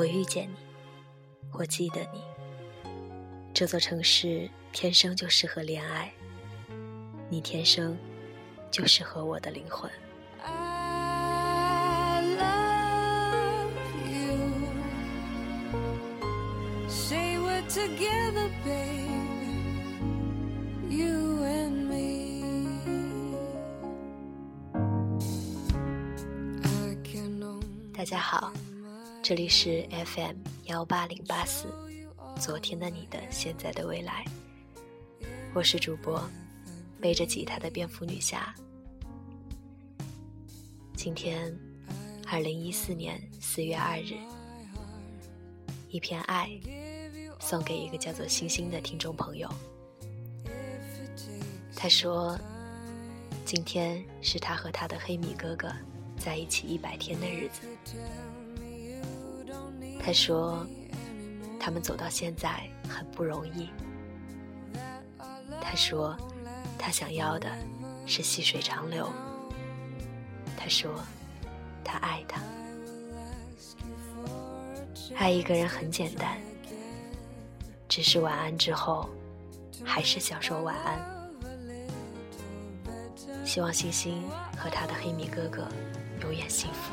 我遇见你，我记得你。这座城市天生就适合恋爱，你天生就适合我的灵魂。大家好，这里是 FM 幺八零八四，昨天的你的，现在的未来，我是主播背着吉他的蝙蝠女侠。今天，二零一四年四月二日，一片爱送给一个叫做星星的听众朋友。他说，今天是他和他的黑米哥哥。在一起一百天的日子，他说，他们走到现在很不容易。他说，他想要的是细水长流。他说，他爱他。爱一个人很简单，只是晚安之后，还是想说晚安。希望星星和他的黑米哥哥。永远幸福。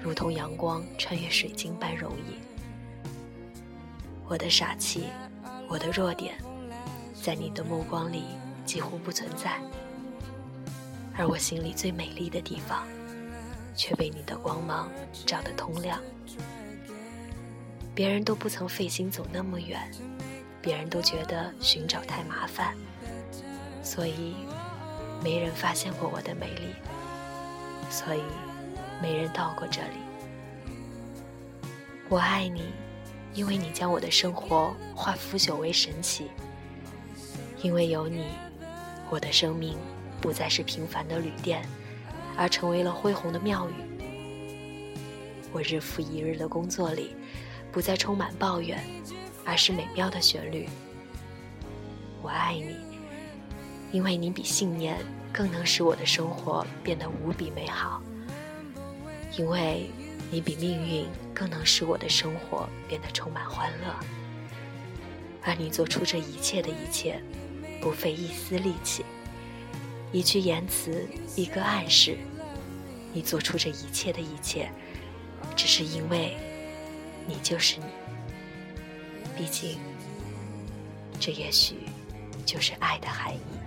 如同阳光穿越水晶般容易。我的傻气，我的弱点，在你的目光里几乎不存在，而我心里最美丽的地方，却被你的光芒照得通亮。别人都不曾费心走那么远，别人都觉得寻找太麻烦，所以没人发现过我的美丽，所以。没人到过这里。我爱你，因为你将我的生活化腐朽为神奇。因为有你，我的生命不再是平凡的旅店，而成为了恢宏的庙宇。我日复一日的工作里，不再充满抱怨，而是美妙的旋律。我爱你，因为你比信念更能使我的生活变得无比美好。因为你比命运更能使我的生活变得充满欢乐，而你做出这一切的一切，不费一丝力气，一句言辞，一个暗示，你做出这一切的一切，只是因为，你就是你。毕竟，这也许就是爱的含义。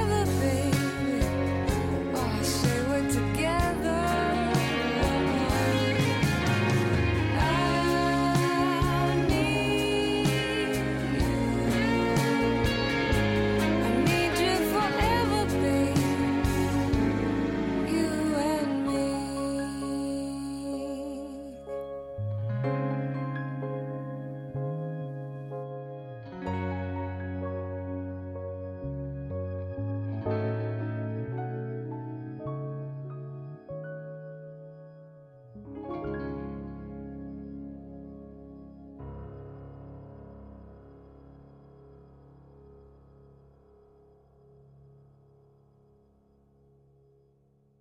never